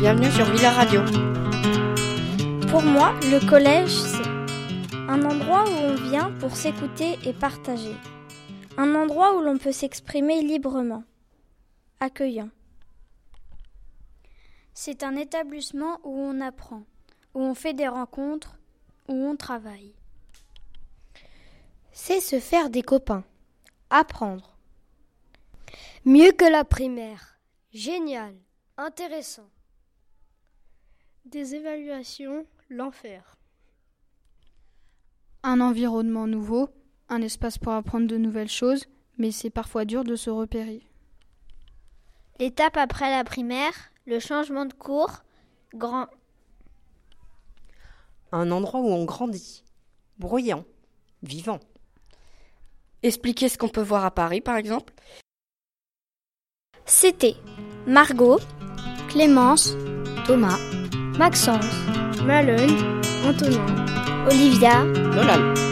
Bienvenue sur Villa Radio. Pour moi, le collège, c'est un endroit où on vient pour s'écouter et partager. Un endroit où l'on peut s'exprimer librement. Accueillant. C'est un établissement où on apprend, où on fait des rencontres, où on travaille. C'est se faire des copains. Apprendre. Mieux que la primaire. Génial. Intéressant. Des évaluations, l'enfer. Un environnement nouveau, un espace pour apprendre de nouvelles choses, mais c'est parfois dur de se repérer. L'étape après la primaire, le changement de cours, grand. Un endroit où on grandit, bruyant, vivant. Expliquer ce qu'on peut voir à Paris, par exemple. C'était Margot, Clémence, Thomas, Maxence, Malone, Antonin, Olivia, Lola.